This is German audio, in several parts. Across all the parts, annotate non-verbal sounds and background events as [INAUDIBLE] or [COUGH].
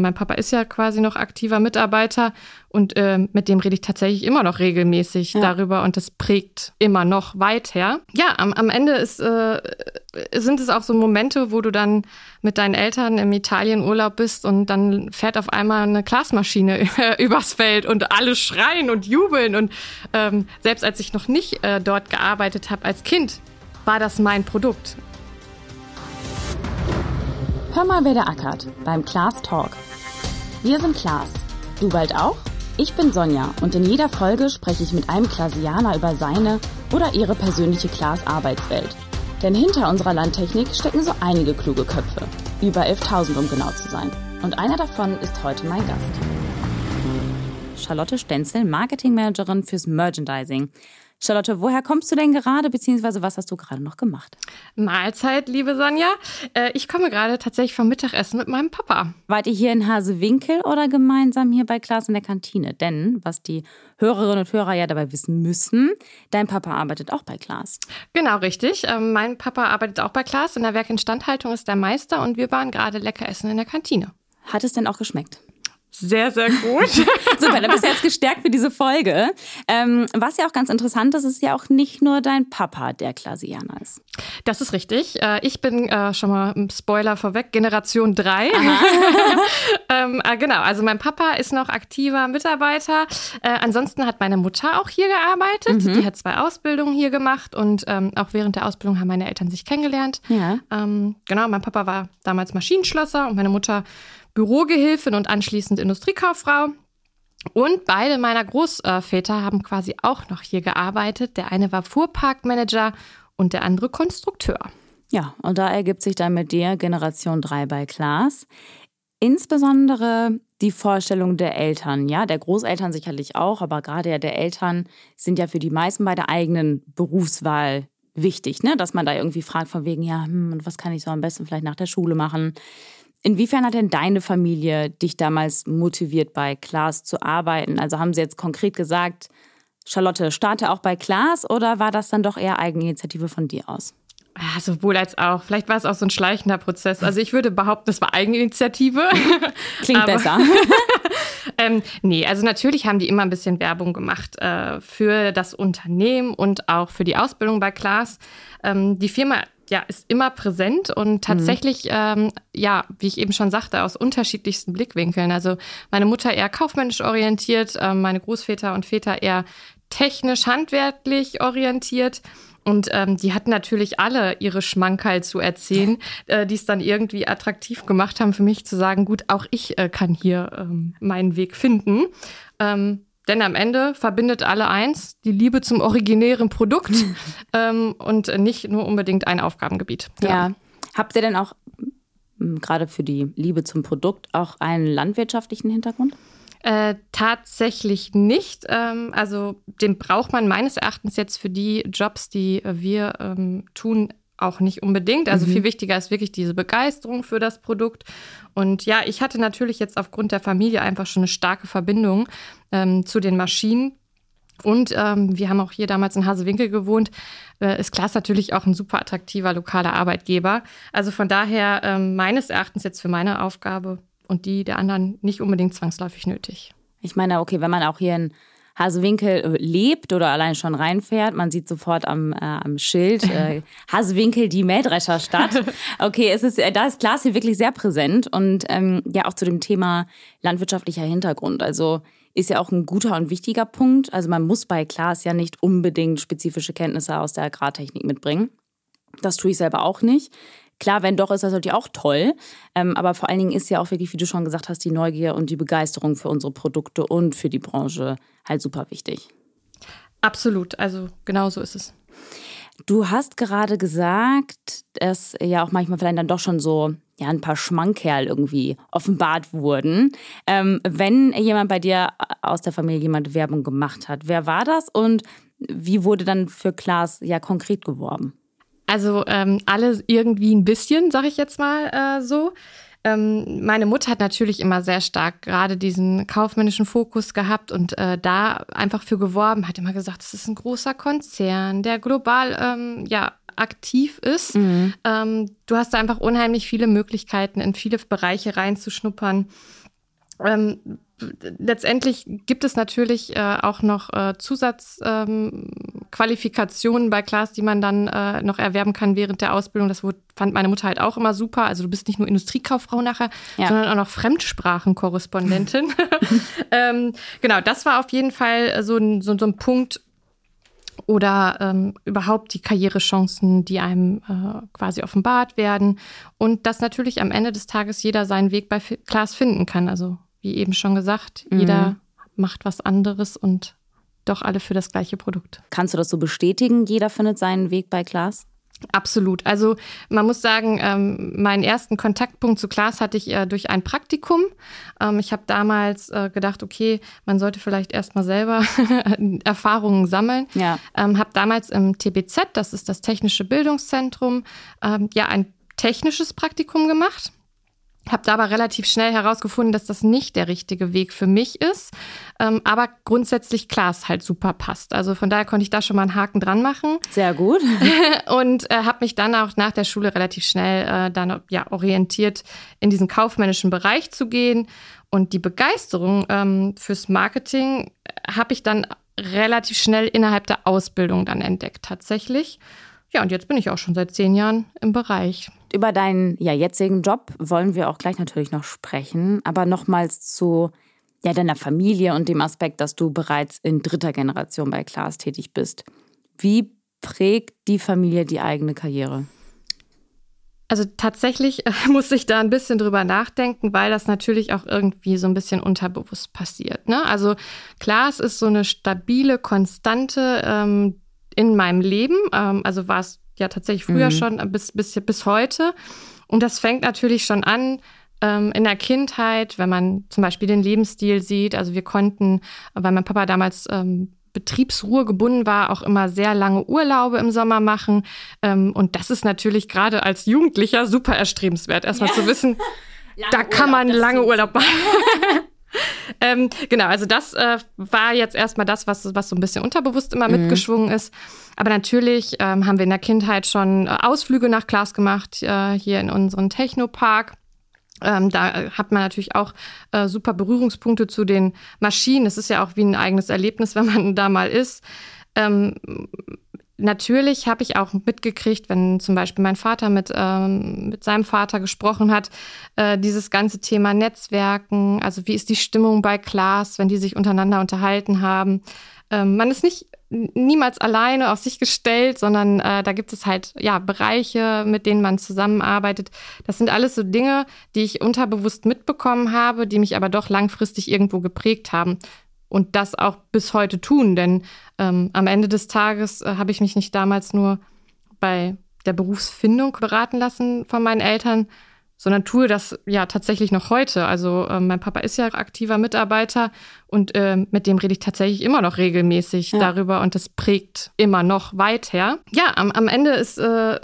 Mein Papa ist ja quasi noch aktiver Mitarbeiter und äh, mit dem rede ich tatsächlich immer noch regelmäßig ja. darüber und das prägt immer noch weiter. Ja, am, am Ende ist, äh, sind es auch so Momente, wo du dann mit deinen Eltern im Italienurlaub bist und dann fährt auf einmal eine Glasmaschine [LAUGHS] übers Feld und alle schreien und jubeln. Und ähm, selbst als ich noch nicht äh, dort gearbeitet habe als Kind, war das mein Produkt. Hör mal, wer der ackert beim Class Talk. Wir sind Klaas. Du bald auch? Ich bin Sonja und in jeder Folge spreche ich mit einem Klasianer über seine oder ihre persönliche Klaas-Arbeitswelt. Denn hinter unserer Landtechnik stecken so einige kluge Köpfe. Über 11.000, um genau zu sein. Und einer davon ist heute mein Gast. Charlotte Stenzel, Marketingmanagerin fürs Merchandising. Charlotte, woher kommst du denn gerade, beziehungsweise was hast du gerade noch gemacht? Mahlzeit, liebe Sonja. Äh, ich komme gerade tatsächlich vom Mittagessen mit meinem Papa. Wart ihr hier in Hasewinkel oder gemeinsam hier bei Klaas in der Kantine? Denn, was die Hörerinnen und Hörer ja dabei wissen müssen, dein Papa arbeitet auch bei Klaas. Genau, richtig. Ähm, mein Papa arbeitet auch bei Klaas. In der Werkinstandhaltung ist der Meister und wir waren gerade lecker essen in der Kantine. Hat es denn auch geschmeckt? Sehr, sehr gut. [LAUGHS] Super, dann bist du jetzt gestärkt für diese Folge. Ähm, was ja auch ganz interessant ist, ist ja auch nicht nur dein Papa, der Klasianer ist. Das ist richtig. Äh, ich bin äh, schon mal ein Spoiler vorweg, Generation 3. [LAUGHS] ähm, äh, genau, also mein Papa ist noch aktiver Mitarbeiter. Äh, ansonsten hat meine Mutter auch hier gearbeitet. Mhm. Die hat zwei Ausbildungen hier gemacht und ähm, auch während der Ausbildung haben meine Eltern sich kennengelernt. Ja. Ähm, genau, mein Papa war damals Maschinenschlosser und meine Mutter Bürogehilfin und anschließend Industriekauffrau. Und beide meiner Großväter haben quasi auch noch hier gearbeitet. Der eine war Fuhrparkmanager und der andere Konstrukteur. Ja, und da ergibt sich dann mit dir Generation 3 bei Klaas. Insbesondere die Vorstellung der Eltern, ja, der Großeltern sicherlich auch, aber gerade ja der Eltern sind ja für die meisten bei der eigenen Berufswahl wichtig, ne? Dass man da irgendwie fragt von wegen, ja, hm, was kann ich so am besten vielleicht nach der Schule machen? Inwiefern hat denn deine Familie dich damals motiviert, bei Klaas zu arbeiten? Also haben sie jetzt konkret gesagt, Charlotte, starte auch bei Klaas oder war das dann doch eher Eigeninitiative von dir aus? Ja, sowohl als auch. Vielleicht war es auch so ein schleichender Prozess. Also ich würde behaupten, es war Eigeninitiative. [LAUGHS] Klingt besser. [LAUGHS] ähm, nee, also natürlich haben die immer ein bisschen Werbung gemacht äh, für das Unternehmen und auch für die Ausbildung bei Klaas. Ähm, die Firma ja, ist immer präsent und mhm. tatsächlich, mhm. ähm, ja, wie ich eben schon sagte, aus unterschiedlichsten Blickwinkeln. Also meine Mutter eher kaufmännisch orientiert, äh, meine Großväter und Väter eher technisch, handwerklich orientiert. Und ähm, die hatten natürlich alle ihre Schmankerl zu erzählen, [LAUGHS] äh, die es dann irgendwie attraktiv gemacht haben für mich zu sagen, gut, auch ich äh, kann hier ähm, meinen Weg finden. Ähm, denn am Ende verbindet alle eins, die Liebe zum originären Produkt [LAUGHS] ähm, und nicht nur unbedingt ein Aufgabengebiet. Ja. ja. Habt ihr denn auch gerade für die Liebe zum Produkt auch einen landwirtschaftlichen Hintergrund? Äh, tatsächlich nicht. Ähm, also den braucht man meines Erachtens jetzt für die Jobs, die wir ähm, tun, auch nicht unbedingt. Also mhm. viel wichtiger ist wirklich diese Begeisterung für das Produkt. Und ja, ich hatte natürlich jetzt aufgrund der Familie einfach schon eine starke Verbindung ähm, zu den Maschinen. Und ähm, wir haben auch hier damals in Hasewinkel gewohnt. Äh, ist Klaas natürlich auch ein super attraktiver lokaler Arbeitgeber. Also von daher ähm, meines Erachtens jetzt für meine Aufgabe und die der anderen nicht unbedingt zwangsläufig nötig. Ich meine, okay, wenn man auch hier in Hasewinkel äh, lebt oder allein schon reinfährt. Man sieht sofort am, äh, am Schild äh, [LAUGHS] Hasewinkel, die Mähdrescherstadt. [LAUGHS] Okay, es ist, äh, da ist Glas hier wirklich sehr präsent und ähm, ja auch zu dem Thema landwirtschaftlicher Hintergrund. Also ist ja auch ein guter und wichtiger Punkt. Also man muss bei Glas ja nicht unbedingt spezifische Kenntnisse aus der Agrartechnik mitbringen. Das tue ich selber auch nicht. Klar, wenn doch, ist das natürlich auch toll. Ähm, aber vor allen Dingen ist ja auch wirklich, wie du schon gesagt hast, die Neugier und die Begeisterung für unsere Produkte und für die Branche halt super wichtig. Absolut, also genau so ist es. Du hast gerade gesagt, dass ja auch manchmal vielleicht dann doch schon so ja, ein paar Schmankerl irgendwie offenbart wurden. Ähm, wenn jemand bei dir aus der Familie jemand Werbung gemacht hat, wer war das und wie wurde dann für Klaas ja konkret geworben? Also ähm, alle irgendwie ein bisschen, sag ich jetzt mal äh, so. Ähm, meine Mutter hat natürlich immer sehr stark gerade diesen kaufmännischen Fokus gehabt und äh, da einfach für geworben, hat immer gesagt, es ist ein großer Konzern, der global ähm, ja aktiv ist. Mhm. Ähm, du hast da einfach unheimlich viele Möglichkeiten, in viele Bereiche reinzuschnuppern. ähm, letztendlich gibt es natürlich äh, auch noch äh, Zusatzqualifikationen ähm, bei Klaas, die man dann äh, noch erwerben kann während der Ausbildung. Das fand meine Mutter halt auch immer super. Also du bist nicht nur Industriekauffrau nachher, ja. sondern auch noch Fremdsprachenkorrespondentin. [LAUGHS] ähm, genau, das war auf jeden Fall so ein, so, so ein Punkt, oder ähm, überhaupt die Karrierechancen, die einem äh, quasi offenbart werden. Und dass natürlich am Ende des Tages jeder seinen Weg bei Klaas finden kann. Also wie eben schon gesagt, mhm. jeder macht was anderes und doch alle für das gleiche Produkt. Kannst du das so bestätigen? Jeder findet seinen Weg bei Klaas? Absolut. Also man muss sagen, ähm, meinen ersten Kontaktpunkt zu Klaas hatte ich äh, durch ein Praktikum. Ähm, ich habe damals äh, gedacht, okay, man sollte vielleicht erstmal selber [LAUGHS] Erfahrungen sammeln. Ja. Ähm, habe damals im TBZ, das ist das Technische Bildungszentrum, ähm, ja ein technisches Praktikum gemacht. Habe da aber relativ schnell herausgefunden, dass das nicht der richtige Weg für mich ist. Ähm, aber grundsätzlich Klaas halt super passt. Also von daher konnte ich da schon mal einen Haken dran machen. Sehr gut. [LAUGHS] und äh, habe mich dann auch nach der Schule relativ schnell äh, dann ja orientiert, in diesen kaufmännischen Bereich zu gehen. Und die Begeisterung ähm, fürs Marketing äh, habe ich dann relativ schnell innerhalb der Ausbildung dann entdeckt tatsächlich. Ja, und jetzt bin ich auch schon seit zehn Jahren im Bereich. Über deinen ja, jetzigen Job wollen wir auch gleich natürlich noch sprechen, aber nochmals zu ja, deiner Familie und dem Aspekt, dass du bereits in dritter Generation bei Klaas tätig bist. Wie prägt die Familie die eigene Karriere? Also tatsächlich äh, [LAUGHS] muss ich da ein bisschen drüber nachdenken, weil das natürlich auch irgendwie so ein bisschen unterbewusst passiert. Ne? Also klar, es ist so eine stabile Konstante, ähm, in meinem Leben. Ähm, also war es ja tatsächlich früher mhm. schon bis, bis, bis heute. Und das fängt natürlich schon an ähm, in der Kindheit, wenn man zum Beispiel den Lebensstil sieht. Also wir konnten, weil mein Papa damals ähm, Betriebsruhe gebunden war, auch immer sehr lange Urlaube im Sommer machen. Ähm, und das ist natürlich gerade als Jugendlicher super erstrebenswert, erstmal ja. zu wissen, [LAUGHS] da kann Urlaub, man lange Urlaub machen. [LAUGHS] ähm, genau, also das äh, war jetzt erstmal das, was, was so ein bisschen unterbewusst immer mhm. mitgeschwungen ist. Aber natürlich ähm, haben wir in der Kindheit schon äh, Ausflüge nach Glas gemacht, äh, hier in unserem Technopark. Ähm, da hat man natürlich auch äh, super Berührungspunkte zu den Maschinen. Es ist ja auch wie ein eigenes Erlebnis, [LAUGHS] wenn man da mal ist. Ähm, Natürlich habe ich auch mitgekriegt, wenn zum Beispiel mein Vater mit, ähm, mit seinem Vater gesprochen hat, äh, dieses ganze Thema Netzwerken, also wie ist die Stimmung bei Klaas, wenn die sich untereinander unterhalten haben. Ähm, man ist nicht niemals alleine auf sich gestellt, sondern äh, da gibt es halt ja Bereiche, mit denen man zusammenarbeitet. Das sind alles so Dinge, die ich unterbewusst mitbekommen habe, die mich aber doch langfristig irgendwo geprägt haben und das auch bis heute tun. Denn ähm, am Ende des Tages äh, habe ich mich nicht damals nur bei der Berufsfindung beraten lassen von meinen Eltern, sondern tue das ja tatsächlich noch heute. Also äh, mein Papa ist ja aktiver Mitarbeiter und äh, mit dem rede ich tatsächlich immer noch regelmäßig ja. darüber und das prägt immer noch weiter. Ja, am, am Ende ist, äh,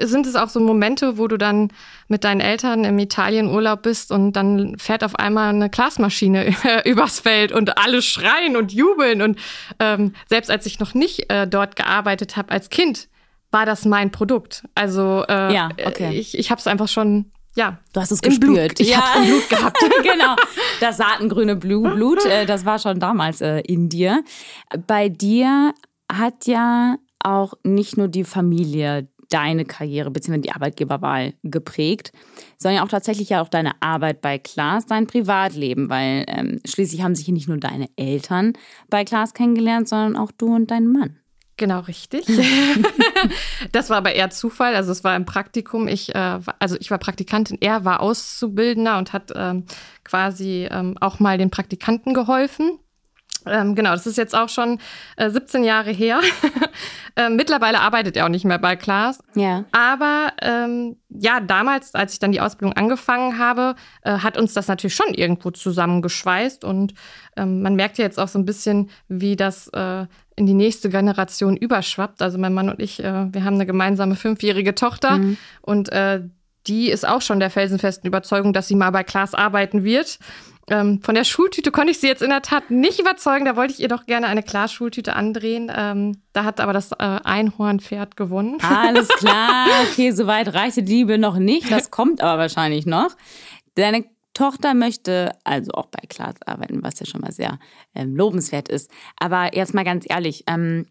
sind es auch so Momente, wo du dann mit deinen Eltern im Italienurlaub bist und dann fährt auf einmal eine Glasmaschine [LAUGHS] übers Feld und alle schreien und jubeln und ähm, selbst als ich noch nicht äh, dort gearbeitet habe als Kind, war das mein Produkt. Also äh, ja, okay. ich, ich habe es einfach schon ja, du hast es gespürt. Blut. Ich ja. habe Blut gehabt. [LAUGHS] genau. Das saatengrüne Blut, äh, das war schon damals äh, in dir. Bei dir hat ja auch nicht nur die Familie deine Karriere bzw. die Arbeitgeberwahl geprägt, sondern auch tatsächlich ja auch deine Arbeit bei Klaas, dein Privatleben, weil ähm, schließlich haben sich hier nicht nur deine Eltern bei Klaas kennengelernt, sondern auch du und dein Mann. Genau, richtig. [LAUGHS] [LAUGHS] das war aber eher Zufall. Also es war ein Praktikum. Ich, äh, also ich war Praktikantin, er war Auszubildender und hat ähm, quasi ähm, auch mal den Praktikanten geholfen. Ähm, genau, das ist jetzt auch schon äh, 17 Jahre her. [LAUGHS] ähm, mittlerweile arbeitet er auch nicht mehr bei Klaas. Ja. Aber ähm, ja, damals, als ich dann die Ausbildung angefangen habe, äh, hat uns das natürlich schon irgendwo zusammengeschweißt. Und ähm, man merkt ja jetzt auch so ein bisschen, wie das äh, in die nächste Generation überschwappt. Also mein Mann und ich, äh, wir haben eine gemeinsame fünfjährige Tochter mhm. und äh, die ist auch schon der felsenfesten Überzeugung, dass sie mal bei Klaas arbeiten wird. Ähm, von der Schultüte konnte ich sie jetzt in der Tat nicht überzeugen. Da wollte ich ihr doch gerne eine Klaas-Schultüte andrehen. Ähm, da hat aber das äh, Einhornpferd gewonnen. Alles klar. [LAUGHS] Okay, soweit reichte die Liebe noch nicht. Das kommt aber wahrscheinlich noch. Deine Tochter möchte also auch bei Klaas arbeiten, was ja schon mal sehr ähm, lobenswert ist. Aber jetzt mal ganz ehrlich, ähm,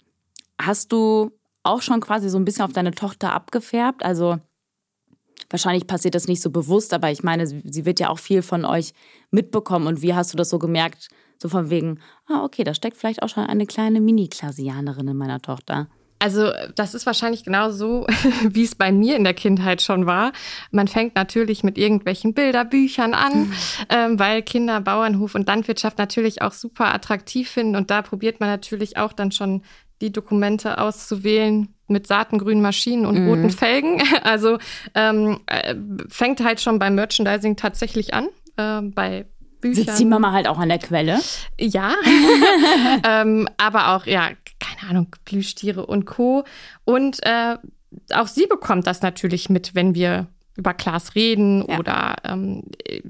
hast du auch schon quasi so ein bisschen auf deine Tochter abgefärbt? Also wahrscheinlich passiert das nicht so bewusst, aber ich meine, sie wird ja auch viel von euch mitbekommen. Und wie hast du das so gemerkt? So von wegen, ah, okay, da steckt vielleicht auch schon eine kleine Mini-Klasianerin in meiner Tochter. Also das ist wahrscheinlich genau so, [LAUGHS] wie es bei mir in der Kindheit schon war. Man fängt natürlich mit irgendwelchen Bilderbüchern an, mhm. ähm, weil Kinder Bauernhof und Landwirtschaft natürlich auch super attraktiv finden. Und da probiert man natürlich auch dann schon die Dokumente auszuwählen mit saatengrünen Maschinen und mhm. roten Felgen. [LAUGHS] Also ähm, äh, fängt halt schon beim Merchandising tatsächlich an. Äh, bei Büchern. Sitzt die Mama halt auch an der Quelle? Ja, [LAUGHS] ähm, aber auch, ja, keine Ahnung, Plüschtiere und Co. Und äh, auch sie bekommt das natürlich mit, wenn wir über Klaas reden ja. oder ähm,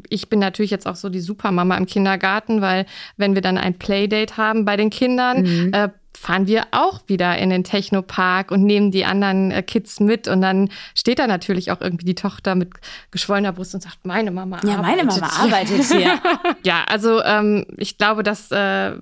ich bin natürlich jetzt auch so die Supermama im Kindergarten, weil wenn wir dann ein Playdate haben bei den Kindern, mhm. äh, fahren wir auch wieder in den Technopark und nehmen die anderen äh, Kids mit. Und dann steht da natürlich auch irgendwie die Tochter mit geschwollener Brust und sagt, meine Mama ja, arbeitet meine Mama hier. arbeitet hier. [LAUGHS] ja, also ähm, ich glaube, das äh,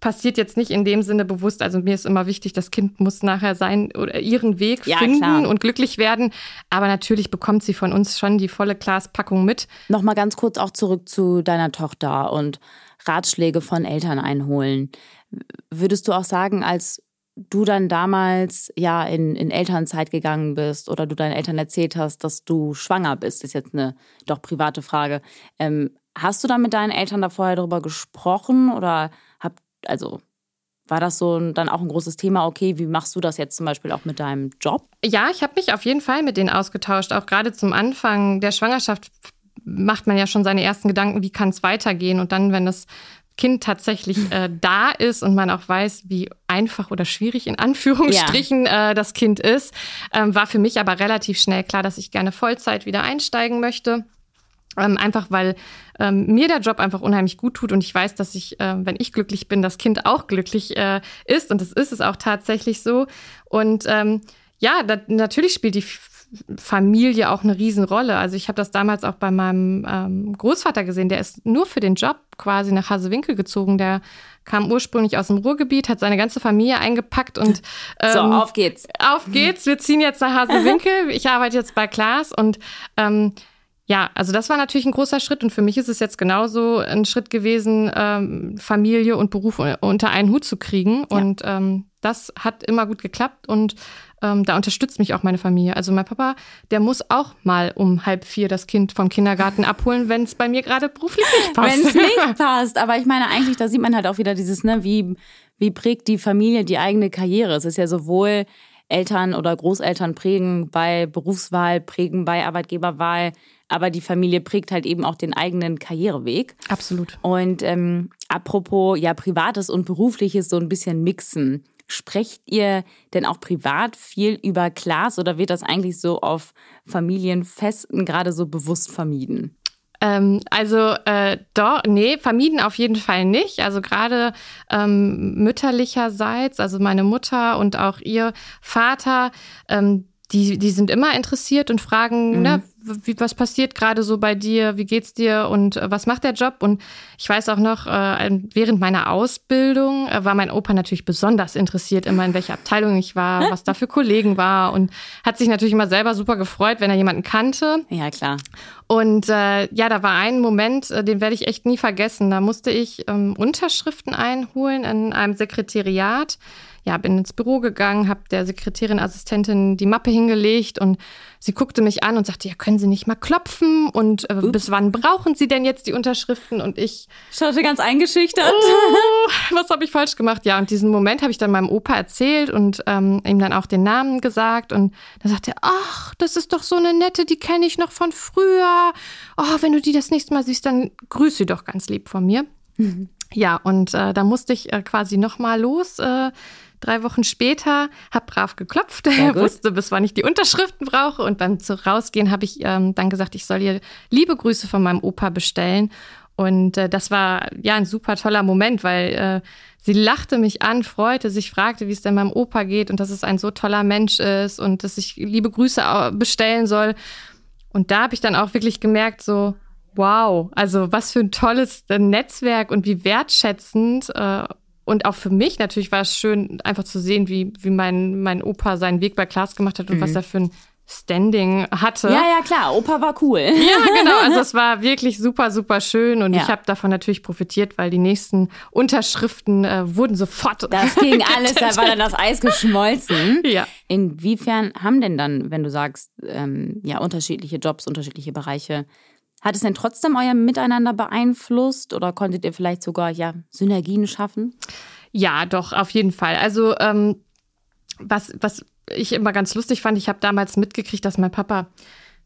passiert jetzt nicht in dem Sinne bewusst. Also mir ist immer wichtig, das Kind muss nachher sein oder ihren Weg ja, finden klar. und glücklich werden. Aber natürlich bekommt sie von uns schon die volle Glaspackung mit. Nochmal ganz kurz auch zurück zu deiner Tochter und Ratschläge von Eltern einholen. Würdest du auch sagen, als du dann damals ja in, in Elternzeit gegangen bist oder du deinen Eltern erzählt hast, dass du schwanger bist, ist jetzt eine doch private Frage. Ähm, hast du dann mit deinen Eltern da vorher darüber gesprochen oder also war das so dann auch ein großes Thema? Okay, wie machst du das jetzt zum Beispiel auch mit deinem Job? Ja, ich habe mich auf jeden Fall mit denen ausgetauscht. Auch gerade zum Anfang der Schwangerschaft macht man ja schon seine ersten Gedanken, wie kann es weitergehen. Und dann, wenn das Kind tatsächlich äh, [LAUGHS] da ist und man auch weiß, wie einfach oder schwierig in Anführungsstrichen ja. äh, das Kind ist, ähm, war für mich aber relativ schnell klar, dass ich gerne Vollzeit wieder einsteigen möchte. Ähm, einfach weil ähm, mir der Job einfach unheimlich gut tut und ich weiß, dass ich, äh, wenn ich glücklich bin, das Kind auch glücklich äh, ist und das ist es auch tatsächlich so. Und ähm, ja, da, natürlich spielt die Familie auch eine Riesenrolle. Also ich habe das damals auch bei meinem ähm, Großvater gesehen, der ist nur für den Job quasi nach Hasewinkel gezogen. Der kam ursprünglich aus dem Ruhrgebiet, hat seine ganze Familie eingepackt und [LAUGHS] ähm, so auf geht's. Auf geht's. Wir ziehen jetzt nach Hasewinkel. ich arbeite jetzt bei Klaas und ähm, ja, also das war natürlich ein großer Schritt und für mich ist es jetzt genauso ein Schritt gewesen, ähm, Familie und Beruf unter einen Hut zu kriegen. Ja. Und ähm, das hat immer gut geklappt und ähm, da unterstützt mich auch meine Familie. Also mein Papa, der muss auch mal um halb vier das Kind vom Kindergarten abholen, wenn es bei mir gerade beruflich nicht passt. Wenn es [LAUGHS] nicht passt. Aber ich meine eigentlich, da sieht man halt auch wieder dieses, ne, wie, wie prägt die Familie die eigene Karriere. Es ist ja sowohl Eltern oder Großeltern prägen bei Berufswahl, prägen bei Arbeitgeberwahl, aber die Familie prägt halt eben auch den eigenen Karriereweg. Absolut. Und ähm, apropos ja privates und berufliches so ein bisschen mixen. Sprecht ihr denn auch privat viel über Klaas oder wird das eigentlich so auf Familienfesten gerade so bewusst vermieden? Ähm, also äh, doch, nee, vermieden auf jeden Fall nicht. Also gerade ähm, mütterlicherseits, also meine Mutter und auch ihr Vater, ähm, die, die sind immer interessiert und fragen, mhm. ne, wie, was passiert gerade so bei dir, wie geht's dir und äh, was macht der Job? Und ich weiß auch noch, äh, während meiner Ausbildung äh, war mein Opa natürlich besonders interessiert, immer in welcher Abteilung ich war, [LAUGHS] was da für Kollegen war und hat sich natürlich immer selber super gefreut, wenn er jemanden kannte. Ja, klar. Und äh, ja, da war ein Moment, äh, den werde ich echt nie vergessen. Da musste ich ähm, Unterschriften einholen in einem Sekretariat ja, bin ins Büro gegangen, habe der Sekretärin, Assistentin die Mappe hingelegt und sie guckte mich an und sagte, ja, können Sie nicht mal klopfen und äh, bis wann brauchen Sie denn jetzt die Unterschriften? Und ich schaute ganz eingeschüchtert. Oh, was habe ich falsch gemacht? Ja, und diesen Moment habe ich dann meinem Opa erzählt und ähm, ihm dann auch den Namen gesagt und dann sagte er, ach, das ist doch so eine nette, die kenne ich noch von früher. Oh, wenn du die das nächste Mal siehst, dann grüß sie doch ganz lieb von mir. Mhm. Ja, und äh, da musste ich äh, quasi noch mal los. Äh, drei Wochen später, habe brav geklopft, [LAUGHS] wusste, bis wann ich die Unterschriften brauche. Und beim rausgehen habe ich ähm, dann gesagt, ich soll ihr liebe Grüße von meinem Opa bestellen. Und äh, das war ja ein super toller Moment, weil äh, sie lachte mich an, freute sich, fragte, wie es denn meinem Opa geht und dass es ein so toller Mensch ist und dass ich liebe Grüße bestellen soll. Und da habe ich dann auch wirklich gemerkt, so, wow, also was für ein tolles Netzwerk und wie wertschätzend. Äh, und auch für mich natürlich war es schön, einfach zu sehen, wie, wie mein, mein Opa seinen Weg bei Klaas gemacht hat und mhm. was er für ein Standing hatte. Ja, ja, klar, Opa war cool. Ja, genau. [LAUGHS] Also es war wirklich super, super schön und ja. ich habe davon natürlich profitiert, weil die nächsten Unterschriften äh, wurden sofort. Das ging [LAUGHS] alles, da war dann das Eis geschmolzen. Ja. Inwiefern haben denn dann, wenn du sagst, ähm, ja, unterschiedliche Jobs, unterschiedliche Bereiche, hat es denn trotzdem euer Miteinander beeinflusst oder konntet ihr vielleicht sogar ja Synergien schaffen? Ja, doch, auf jeden Fall. Also ähm, was, was ich immer ganz lustig fand, ich habe damals mitgekriegt, dass mein Papa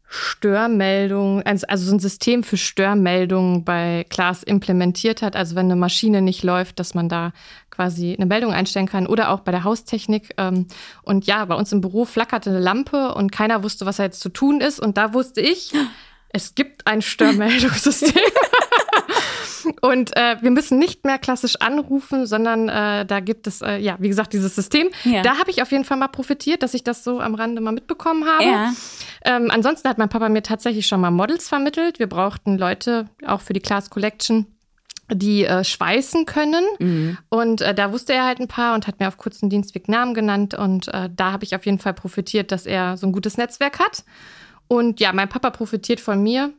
Störmeldungen, also, also so ein System für Störmeldungen bei Klaas implementiert hat. Also wenn eine Maschine nicht läuft, dass man da quasi eine Meldung einstellen kann oder auch bei der Haustechnik. Ähm, und ja, bei uns im Büro flackerte eine Lampe und keiner wusste, was da jetzt zu tun ist. Und da wusste ich, es gibt ein Störmeldungssystem. [LAUGHS] Und äh, wir müssen nicht mehr klassisch anrufen, sondern äh, da gibt es, äh, ja, wie gesagt, dieses System. Ja. Da habe ich auf jeden Fall mal profitiert, dass ich das so am Rande mal mitbekommen habe. Ja. Ähm, ansonsten hat mein Papa mir tatsächlich schon mal Models vermittelt. Wir brauchten Leute auch für die Class Collection die äh, schweißen können. Mhm. Und äh, da wusste er halt ein paar und hat mir auf kurzen Dienstweg Namen genannt. Und äh, da habe ich auf jeden Fall profitiert, dass er so ein gutes Netzwerk hat. Und ja, mein Papa profitiert von mir.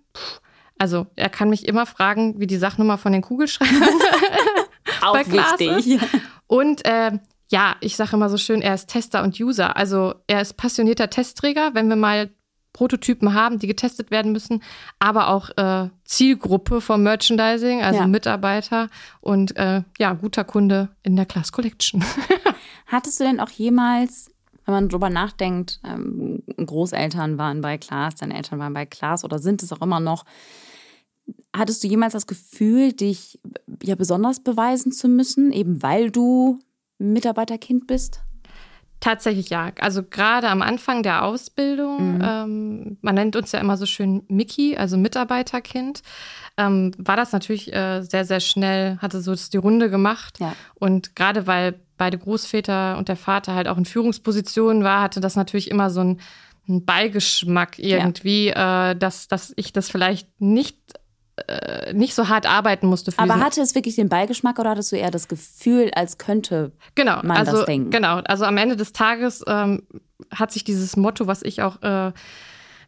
Also er kann mich immer fragen, wie die Sachnummer von den Kugelschreibern [LAUGHS] Auch wichtig. Und äh, ja, ich sage immer so schön, er ist Tester und User. Also er ist passionierter Testträger, wenn wir mal Prototypen haben, die getestet werden müssen, aber auch äh, Zielgruppe vom Merchandising, also ja. Mitarbeiter und äh, ja, guter Kunde in der Class Collection. [LAUGHS] Hattest du denn auch jemals wenn man drüber nachdenkt, ähm, Großeltern waren bei Klaas, deine Eltern waren bei Klaas oder sind es auch immer noch. Hattest du jemals das Gefühl, dich ja besonders beweisen zu müssen, eben weil du Mitarbeiterkind bist? Tatsächlich ja. Also gerade am Anfang der Ausbildung, mhm. ähm, man nennt uns ja immer so schön Mickey, also Mitarbeiterkind, ähm, war das natürlich äh, sehr, sehr schnell, hatte so die Runde gemacht. Ja. Und gerade weil beide Großväter und der Vater halt auch in Führungspositionen war, hatte das natürlich immer so einen, einen Beigeschmack irgendwie, ja. äh, dass, dass ich das vielleicht nicht äh, nicht so hart arbeiten musste. Für Aber hatte es wirklich den Beigeschmack oder hattest du eher das Gefühl, als könnte genau, man also, das denken? Genau, also am Ende des Tages ähm, hat sich dieses Motto, was ich auch äh,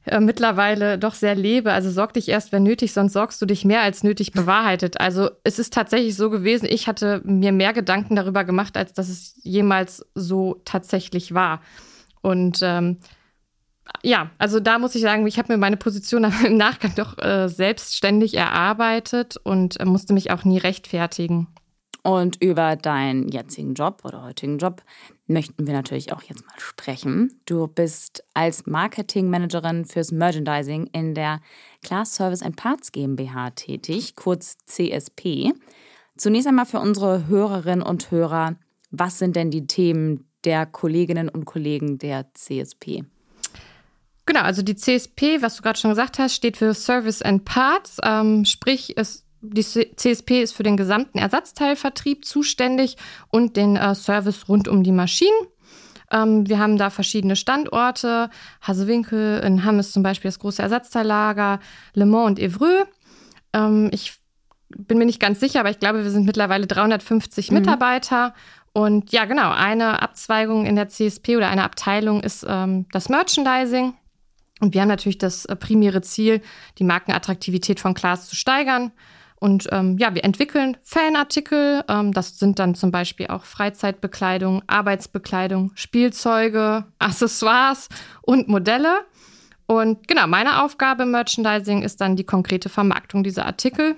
äh, mittlerweile doch sehr lebe. Also sorg dich erst, wenn nötig, sonst sorgst du dich mehr als nötig bewahrheitet. Also es ist tatsächlich so gewesen, ich hatte mir mehr Gedanken darüber gemacht, als dass es jemals so tatsächlich war. Und ähm, ja, also da muss ich sagen, ich habe mir meine Position [LAUGHS] im Nachgang doch äh, selbstständig erarbeitet und äh, musste mich auch nie rechtfertigen. Und über deinen jetzigen Job oder heutigen Job möchten wir natürlich auch jetzt mal sprechen. Du bist als Marketingmanagerin fürs Merchandising in der Class Service and Parts GmbH tätig, kurz CSP. Zunächst einmal für unsere Hörerinnen und Hörer, was sind denn die Themen der Kolleginnen und Kollegen der CSP? Genau, also die CSP, was du gerade schon gesagt hast, steht für Service and Parts, ähm, sprich es die CSP ist für den gesamten Ersatzteilvertrieb zuständig und den äh, Service rund um die Maschinen. Ähm, wir haben da verschiedene Standorte. Hasewinkel, in Hamm ist zum Beispiel das große Ersatzteillager, Le Mans und Evreux. Ähm, ich bin mir nicht ganz sicher, aber ich glaube, wir sind mittlerweile 350 mhm. Mitarbeiter. Und ja, genau, eine Abzweigung in der CSP oder eine Abteilung ist ähm, das Merchandising. Und wir haben natürlich das äh, primäre Ziel, die Markenattraktivität von Klaas zu steigern. Und ähm, ja, wir entwickeln Fanartikel. Ähm, das sind dann zum Beispiel auch Freizeitbekleidung, Arbeitsbekleidung, Spielzeuge, [LAUGHS] Accessoires und Modelle. Und genau, meine Aufgabe im Merchandising ist dann die konkrete Vermarktung dieser Artikel.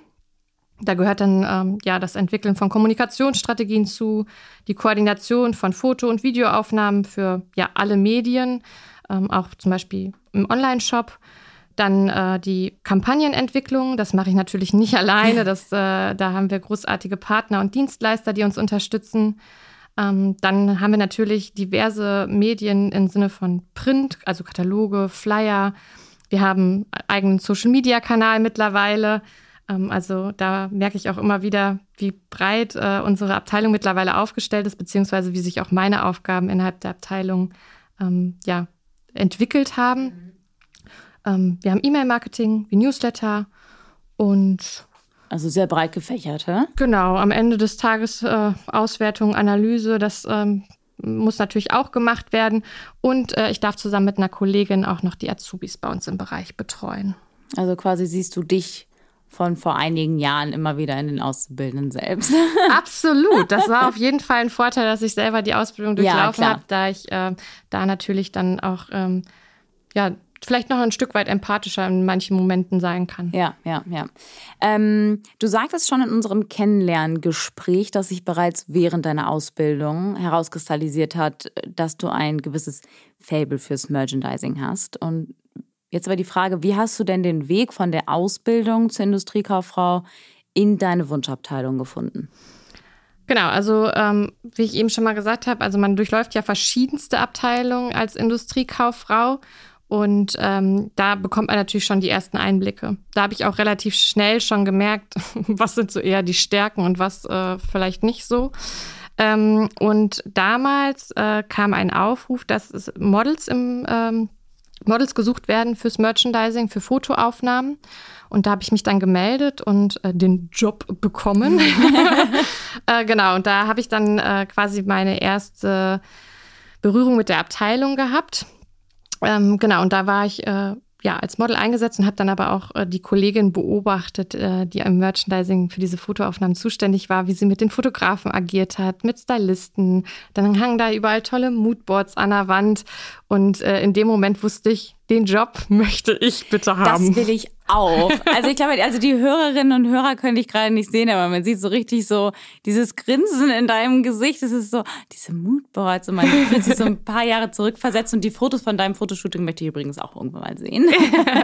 Da gehört dann ähm, ja das Entwickeln von Kommunikationsstrategien zu, die Koordination von Foto- und Videoaufnahmen für ja alle Medien, ähm, auch zum Beispiel im Online-Shop dann äh, die Kampagnenentwicklung, das mache ich natürlich nicht alleine. Das, äh, da haben wir großartige Partner und Dienstleister, die uns unterstützen. Ähm, dann haben wir natürlich diverse Medien im Sinne von Print, also Kataloge, Flyer. Wir haben einen eigenen Social-Media-Kanal mittlerweile. Ähm, also da merke ich auch immer wieder, wie breit äh, unsere Abteilung mittlerweile aufgestellt ist, beziehungsweise wie sich auch meine Aufgaben innerhalb der Abteilung ähm, ja, entwickelt haben. Ähm, wir haben E-Mail-Marketing wie Newsletter Und also sehr breit gefächert, hä? Genau, am Ende des Tages äh, Auswertung, Analyse, das ähm, muss natürlich auch gemacht werden. Und äh, ich darf zusammen mit einer Kollegin auch noch die Azubis bei uns im Bereich betreuen. Also quasi siehst du dich von vor einigen Jahren immer wieder in den Auszubildenden selbst. [LAUGHS] Absolut. Das war auf jeden Fall ein Vorteil, dass ich selber die Ausbildung durchlaufen ja, habe, da ich äh, da natürlich dann auch ähm, ja, vielleicht noch ein Stück weit empathischer in manchen Momenten sein kann. Ja, ja, ja. Ähm, du sagtest schon in unserem Kennenlerngespräch, dass sich bereits während deiner Ausbildung herauskristallisiert hat, dass du ein gewisses Fable fürs Merchandising hast. Und jetzt aber die Frage, wie hast du denn den Weg von der Ausbildung zur Industriekauffrau in deine Wunschabteilung gefunden? Genau, also ähm, wie ich eben schon mal gesagt habe, also man durchläuft ja verschiedenste Abteilungen als Industriekauffrau und ähm, da bekommt man natürlich schon die ersten Einblicke. Da habe ich auch relativ schnell schon gemerkt, [LAUGHS] was sind so eher die Stärken und was äh, vielleicht nicht so. Ähm, und damals äh, kam ein Aufruf, dass Models im ähm, Models gesucht werden fürs Merchandising, für Fotoaufnahmen. Und da habe ich mich dann gemeldet und äh, den Job bekommen. [LAUGHS] [LAUGHS] äh, genau, und da habe ich dann äh, quasi meine erste Berührung mit der Abteilung gehabt. Ähm, genau, und da war ich äh, ja als Model eingesetzt und habe dann aber auch äh, die Kollegin beobachtet, äh, die im Merchandising für diese Fotoaufnahmen zuständig war, wie sie mit den Fotografen agiert hat, mit Stylisten. Dann hangen da überall tolle Moodboards an der Wand und äh, in dem Moment wusste ich, den Job [LAUGHS] möchte ich bitte haben. Das will ich auch. [LAUGHS] Also ich glaube, also die Hörerinnen und Hörer könnte ich gerade nicht sehen, aber man sieht so richtig so dieses Grinsen in deinem Gesicht. Es ist so, diese Moodboards und man fühlt sich so ein paar Jahre zurückversetzt und die Fotos von deinem Fotoshooting möchte ich übrigens auch irgendwann mal sehen.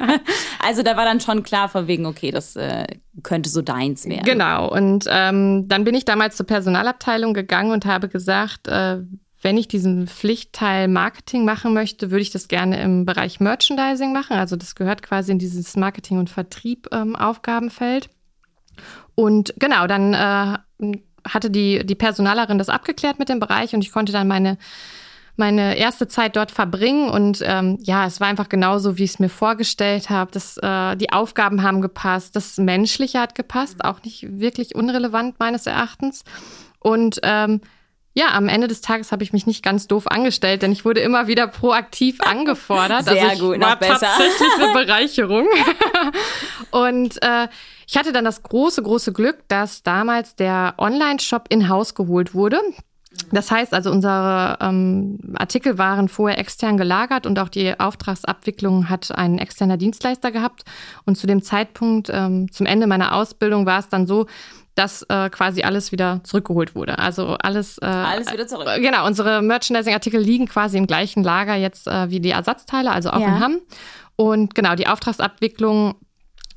[LAUGHS] also da war dann schon klar von wegen, okay, das äh, könnte so deins werden. Genau. Und ähm, dann bin ich damals zur Personalabteilung gegangen und habe gesagt, äh, wenn ich diesen Pflichtteil Marketing machen möchte, würde ich das gerne im Bereich Merchandising machen. Also das gehört quasi in dieses Marketing- und Vertrieb-Aufgabenfeld. Ähm, und genau, dann äh, hatte die, die Personalerin das abgeklärt mit dem Bereich und ich konnte dann meine meine erste Zeit dort verbringen und ähm, ja, es war einfach genauso, wie ich es mir vorgestellt habe. Äh, die Aufgaben haben gepasst, das Menschliche hat gepasst, auch nicht wirklich unrelevant meines Erachtens. Und ähm, ja, am Ende des Tages habe ich mich nicht ganz doof angestellt, denn ich wurde immer wieder proaktiv [LAUGHS] angefordert. Sehr also gut, war besser. tatsächlich eine [LAUGHS] Bereicherung. [LAUGHS] und äh, ich hatte dann das große, große Glück, dass damals der Online-Shop in Haus geholt wurde. Das heißt also, unsere ähm, Artikel waren vorher extern gelagert und auch die Auftragsabwicklung hat ein externer Dienstleister gehabt. Und zu dem Zeitpunkt, ähm, zum Ende meiner Ausbildung, war es dann so, dass äh, quasi alles wieder zurückgeholt wurde. Also alles. Äh, alles wieder zurück. Äh, genau, unsere Merchandising-Artikel liegen quasi im gleichen Lager jetzt äh, wie die Ersatzteile, also auch ja. in Hamm. Und genau, die Auftragsabwicklung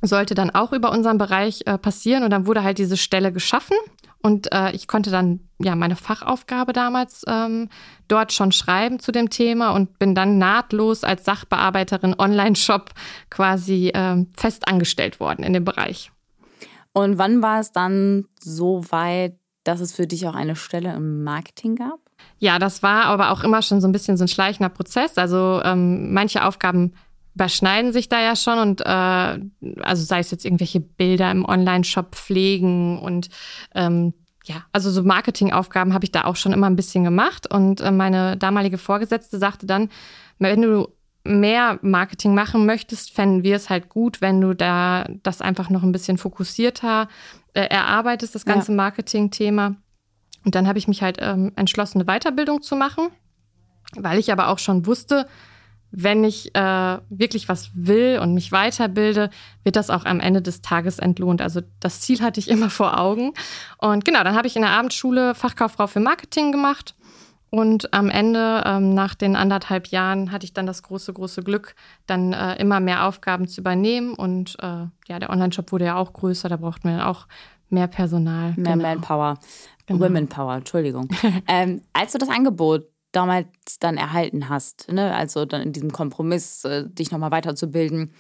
sollte dann auch über unseren Bereich äh, passieren und dann wurde halt diese Stelle geschaffen und äh, ich konnte dann ja meine Fachaufgabe damals ähm, dort schon schreiben zu dem Thema und bin dann nahtlos als Sachbearbeiterin Online-Shop quasi äh, fest angestellt worden in dem Bereich. Und wann war es dann so weit, dass es für dich auch eine Stelle im Marketing gab? Ja, das war aber auch immer schon so ein bisschen so ein schleichender Prozess. Also ähm, manche Aufgaben überschneiden sich da ja schon und äh, also sei es jetzt irgendwelche Bilder im Online-Shop pflegen und ähm, ja, also so Marketingaufgaben habe ich da auch schon immer ein bisschen gemacht und äh, meine damalige Vorgesetzte sagte dann, wenn du mehr Marketing machen möchtest, fänden wir es halt gut, wenn du da das einfach noch ein bisschen fokussierter äh, erarbeitest, das ganze ja. Marketing-Thema. Und dann habe ich mich halt ähm, entschlossen, eine Weiterbildung zu machen, weil ich aber auch schon wusste, wenn ich äh, wirklich was will und mich weiterbilde, wird das auch am Ende des Tages entlohnt. Also das Ziel hatte ich [LAUGHS] immer vor Augen. Und genau, dann habe ich in der Abendschule Fachkauffrau für Marketing gemacht und am Ende, ähm, nach den anderthalb Jahren, hatte ich dann das große, große Glück, dann äh, immer mehr Aufgaben zu übernehmen. Und äh, ja, der Online-Shop wurde ja auch größer, da brauchten wir auch mehr Personal. Mehr genau. Manpower. Genau. Womenpower, Entschuldigung. [LAUGHS] ähm, als du das Angebot damals dann erhalten hast, ne, also dann in diesem Kompromiss, äh, dich nochmal weiterzubilden,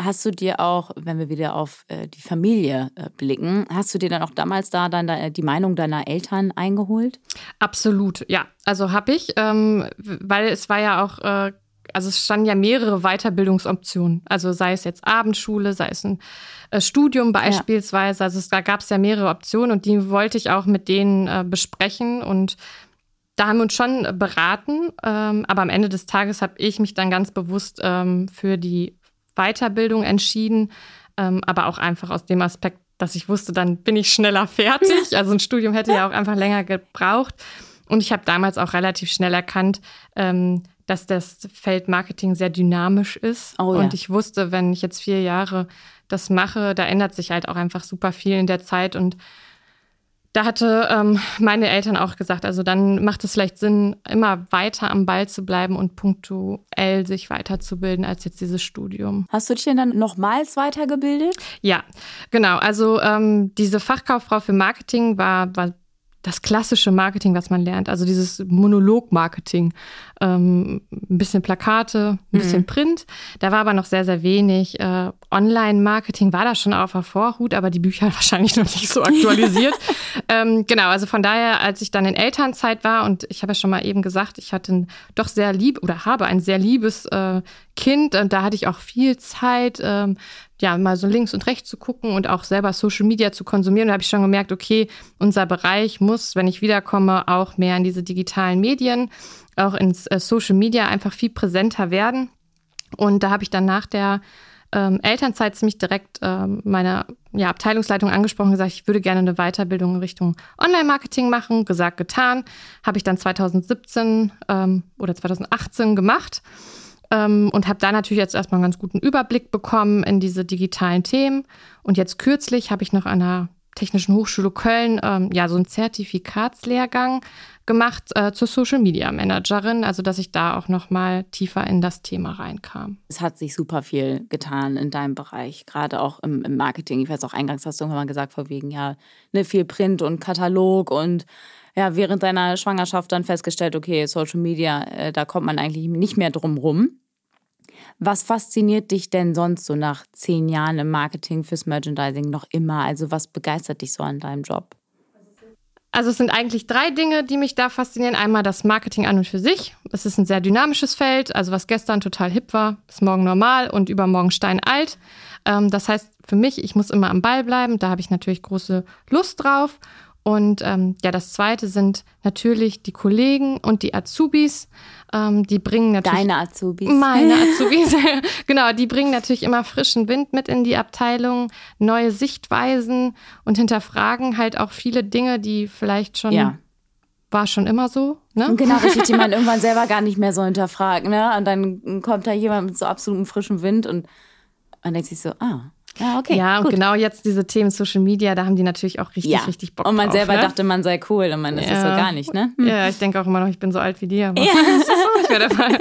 Hast du dir auch, wenn wir wieder auf äh, die Familie äh, blicken, hast du dir dann auch damals da dann da, die Meinung deiner Eltern eingeholt? Absolut, ja. Also habe ich, ähm, weil es war ja auch äh, also es standen ja mehrere Weiterbildungsoptionen. Also sei es jetzt Abendschule, sei es ein äh, Studium beispielsweise. Ja. Also es, da gab es ja mehrere Optionen und die wollte ich auch mit denen äh, besprechen und da haben wir uns schon beraten, ähm, aber am Ende des Tages habe ich mich dann ganz bewusst ähm, für die Weiterbildung entschieden, ähm, aber auch einfach aus dem Aspekt, dass ich wusste, dann bin ich schneller fertig. [LAUGHS] Also ein Studium hätte ja auch einfach länger gebraucht. Und ich habe damals auch relativ schnell erkannt, ähm, dass das Feld Marketing sehr dynamisch ist. Oh, ja. Und ich wusste, wenn ich jetzt vier Jahre das mache, da ändert sich halt auch einfach super viel in der Zeit. Und da hatte ähm, meine Eltern auch gesagt, also dann macht es vielleicht Sinn, immer weiter am Ball zu bleiben und punktuell sich weiterzubilden als jetzt dieses Studium. Hast du dich denn dann nochmals weitergebildet? Ja, genau. Also ähm, diese Fachkauffrau für Marketing war, war das klassische Marketing, was man lernt. Also dieses Monolog-Marketing. Ähm, ein bisschen Plakate, ein bisschen mhm. Print. Da war aber noch sehr, sehr wenig. Äh, Online-Marketing war da schon auf der Vorhut, aber die Bücher [LAUGHS] wahrscheinlich noch nicht so aktualisiert. [LAUGHS] ähm, genau, also von daher, als ich dann in Elternzeit war und ich habe ja schon mal eben gesagt, ich hatte ein doch sehr lieb oder habe ein sehr liebes äh, Kind und da hatte ich auch viel Zeit, ähm, ja, mal so links und rechts zu gucken und auch selber Social Media zu konsumieren. Da habe ich schon gemerkt, okay, unser Bereich muss, wenn ich wiederkomme, auch mehr in diese digitalen Medien, auch ins äh, Social Media einfach viel präsenter werden. Und da habe ich dann nach der ähm, Elternzeit ziemlich direkt ähm, meine ja, Abteilungsleitung angesprochen und gesagt, ich würde gerne eine Weiterbildung in Richtung Online-Marketing machen. Gesagt, getan. Habe ich dann 2017 ähm, oder 2018 gemacht ähm, und habe da natürlich jetzt erstmal einen ganz guten Überblick bekommen in diese digitalen Themen. Und jetzt kürzlich habe ich noch an der Technischen Hochschule Köln ähm, ja so einen Zertifikatslehrgang gemacht äh, zur Social Media Managerin, also dass ich da auch noch mal tiefer in das Thema reinkam. Es hat sich super viel getan in deinem Bereich, gerade auch im, im Marketing. Ich weiß auch eingangs hast du irgendwann mal gesagt, vor wegen ja ne, viel Print und Katalog und ja, während deiner Schwangerschaft dann festgestellt, okay, Social Media, äh, da kommt man eigentlich nicht mehr drum rum. Was fasziniert dich denn sonst so nach zehn Jahren im Marketing fürs Merchandising noch immer? Also was begeistert dich so an deinem Job? Also es sind eigentlich drei Dinge, die mich da faszinieren. Einmal das Marketing an und für sich. Es ist ein sehr dynamisches Feld. Also was gestern total hip war, ist morgen normal und übermorgen steinalt. Ähm, das heißt für mich, ich muss immer am Ball bleiben. Da habe ich natürlich große Lust drauf. Und ähm, ja, das Zweite sind natürlich die Kollegen und die Azubis. Ähm, die bringen natürlich. Deine Azubis. Meine [LAUGHS] Azubis. [LAUGHS] genau, die bringen natürlich immer frischen Wind mit in die Abteilung, neue Sichtweisen und hinterfragen halt auch viele Dinge, die vielleicht schon. Ja. War schon immer so, ne? Genau, richtig, die man [LAUGHS] irgendwann selber gar nicht mehr so hinterfragt, ne? Und dann kommt da jemand mit so absolutem frischen Wind und man denkt sich so, ah, ja, okay. Ja, und gut. genau jetzt diese Themen Social Media, da haben die natürlich auch richtig, ja. richtig Bock Und man drauf, selber ne? dachte, man sei cool und man ist es so gar nicht, ne? Hm. Ja, ich denke auch immer noch, ich bin so alt wie die, aber ja. [LAUGHS] das ist auch nicht mehr der Fall.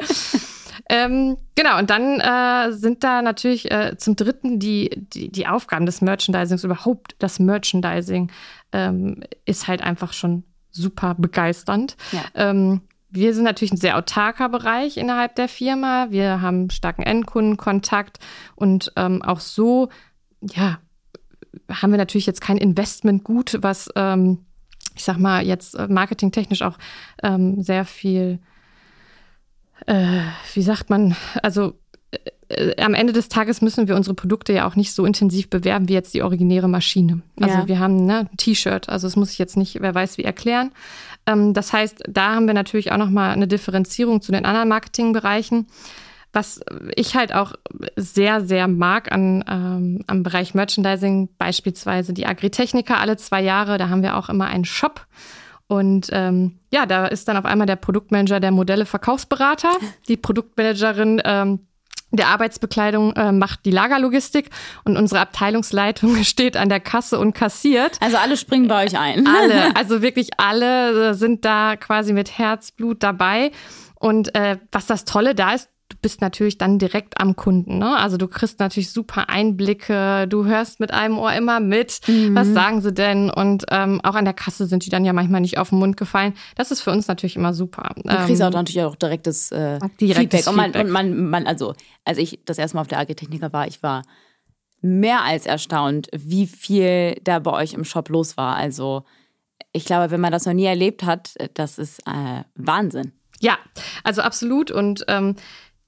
Ähm, genau, und dann äh, sind da natürlich äh, zum Dritten die, die, die, Aufgaben des Merchandisings, überhaupt das Merchandising ähm, ist halt einfach schon super begeisternd. Ja. Ähm, wir sind natürlich ein sehr autarker Bereich innerhalb der Firma. Wir haben starken Endkundenkontakt und ähm, auch so, ja, haben wir natürlich jetzt kein Investmentgut, was, ähm, ich sag mal, jetzt äh, marketingtechnisch auch ähm, sehr viel, äh, wie sagt man, also äh, am Ende des Tages müssen wir unsere Produkte ja auch nicht so intensiv bewerben wie jetzt die originäre Maschine. Also ja. wir haben ne, ein T-Shirt, also das muss ich jetzt nicht, wer weiß wie erklären. Ähm, das heißt, da haben wir natürlich auch nochmal eine Differenzierung zu den anderen Marketingbereichen. Was ich halt auch sehr, sehr mag an, ähm, am Bereich Merchandising, beispielsweise die Agritechniker alle zwei Jahre, da haben wir auch immer einen Shop. Und ähm, ja, da ist dann auf einmal der Produktmanager der Modelle Verkaufsberater, die Produktmanagerin ähm, der Arbeitsbekleidung äh, macht die Lagerlogistik und unsere Abteilungsleitung [LAUGHS] steht an der Kasse und kassiert. Also alle springen bei euch ein. Alle, [LAUGHS] also wirklich alle sind da quasi mit Herzblut dabei. Und äh, was das Tolle da ist, du bist natürlich dann direkt am Kunden. Ne? Also du kriegst natürlich super Einblicke, du hörst mit einem Ohr immer mit, mhm. was sagen sie denn? Und ähm, auch an der Kasse sind die dann ja manchmal nicht auf den Mund gefallen. Das ist für uns natürlich immer super. Du kriegst ähm, auch natürlich auch direktes, äh, direktes Feedback. Und, man, und man, man, also als ich das erste Mal auf der Agritechniker war, ich war mehr als erstaunt, wie viel da bei euch im Shop los war. Also ich glaube, wenn man das noch nie erlebt hat, das ist äh, Wahnsinn. Ja, also absolut. Und ähm,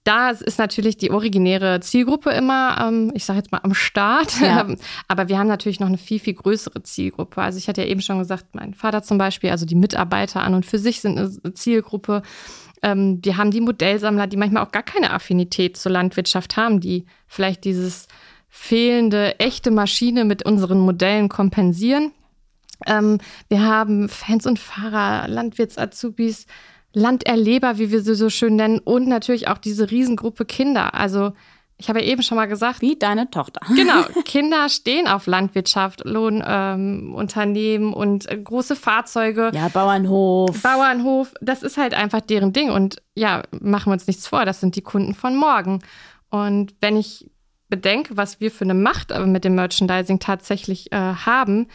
da ist natürlich die originäre Zielgruppe immer, ähm, ich sage jetzt mal, am Start. Ja. [LAUGHS] Aber wir haben natürlich noch eine viel, viel größere Zielgruppe. Also ich hatte ja eben schon gesagt, mein Vater zum Beispiel, also die Mitarbeiter an und für sich sind eine Zielgruppe. Ähm, wir haben die Modellsammler, die manchmal auch gar keine Affinität zur Landwirtschaft haben, die vielleicht dieses fehlende echte Maschine mit unseren Modellen kompensieren. Ähm, wir haben Fans und Fahrer, Landwirts-Azubis, Landerleber, wie wir sie so schön nennen, und natürlich auch diese Riesengruppe Kinder. Also ich habe ja eben schon mal gesagt. Wie deine Tochter. Genau, [LAUGHS] Kinder stehen auf Landwirtschaft, Lohnunternehmen ähm, und äh, große Fahrzeuge. Ja, Bauernhof. Bauernhof, das ist halt einfach deren Ding. Und ja, machen wir uns nichts vor, das sind die Kunden von morgen. Und wenn ich bedenke, was wir für eine Macht mit dem Merchandising tatsächlich äh, haben,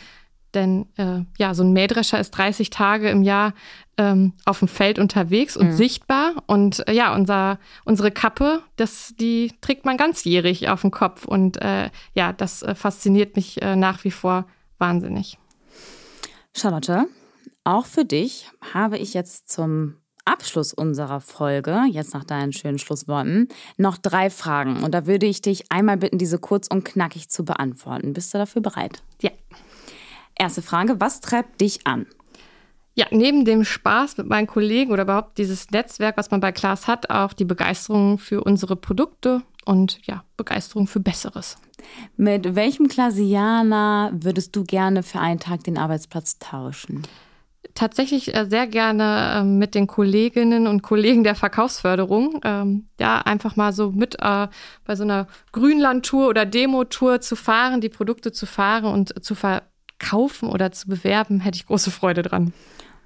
denn äh, ja, so ein Mähdrescher ist 30 Tage im Jahr ähm, auf dem Feld unterwegs und mhm. sichtbar. Und äh, ja, unser, unsere Kappe, das, die trägt man ganzjährig auf dem Kopf. Und äh, ja, das äh, fasziniert mich äh, nach wie vor wahnsinnig. Charlotte, auch für dich habe ich jetzt zum Abschluss unserer Folge, jetzt nach deinen schönen Schlussworten, noch drei Fragen. Und da würde ich dich einmal bitten, diese kurz und knackig zu beantworten. Bist du dafür bereit? Ja. Erste Frage, was treibt dich an? Ja, neben dem Spaß mit meinen Kollegen oder überhaupt dieses Netzwerk, was man bei Klaas hat, auch die Begeisterung für unsere Produkte und ja, Begeisterung für Besseres. Mit welchem Klasianer würdest du gerne für einen Tag den Arbeitsplatz tauschen? Tatsächlich äh, sehr gerne ähm, mit den Kolleginnen und Kollegen der Verkaufsförderung. Ähm, ja, einfach mal so mit äh, bei so einer Grünlandtour oder Demotour zu fahren, die Produkte zu fahren und zu verkaufen oder zu bewerben, hätte ich große Freude dran.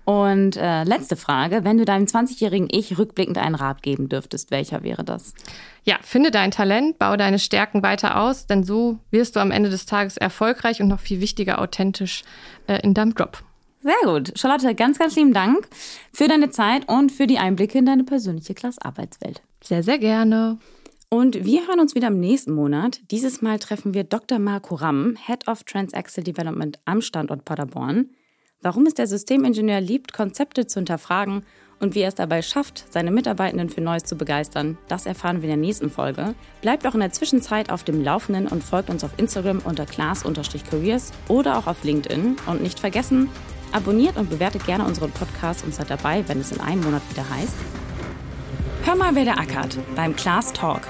Und äh, letzte Frage, wenn du deinem 20-jährigen Ich rückblickend einen Rat geben dürftest, welcher wäre das? Ja, finde dein Talent, baue deine Stärken weiter aus, denn so wirst du am Ende des Tages erfolgreich und noch viel wichtiger authentisch äh, in deinem Job. Sehr gut. Charlotte, ganz, ganz lieben Dank für deine Zeit und für die Einblicke in deine persönliche Klasse-Arbeitswelt. Sehr, sehr gerne. Und wir hören uns wieder im nächsten Monat. Dieses Mal treffen wir Dr. Marco Ramm, Head of Transaxle Development am Standort Paderborn warum es der Systemingenieur liebt, Konzepte zu hinterfragen und wie er es dabei schafft, seine Mitarbeitenden für Neues zu begeistern, das erfahren wir in der nächsten Folge. Bleibt auch in der Zwischenzeit auf dem Laufenden und folgt uns auf Instagram unter class-careers oder auch auf LinkedIn. Und nicht vergessen, abonniert und bewertet gerne unseren Podcast und seid dabei, wenn es in einem Monat wieder heißt. Hör mal, wer der ackert beim Class Talk.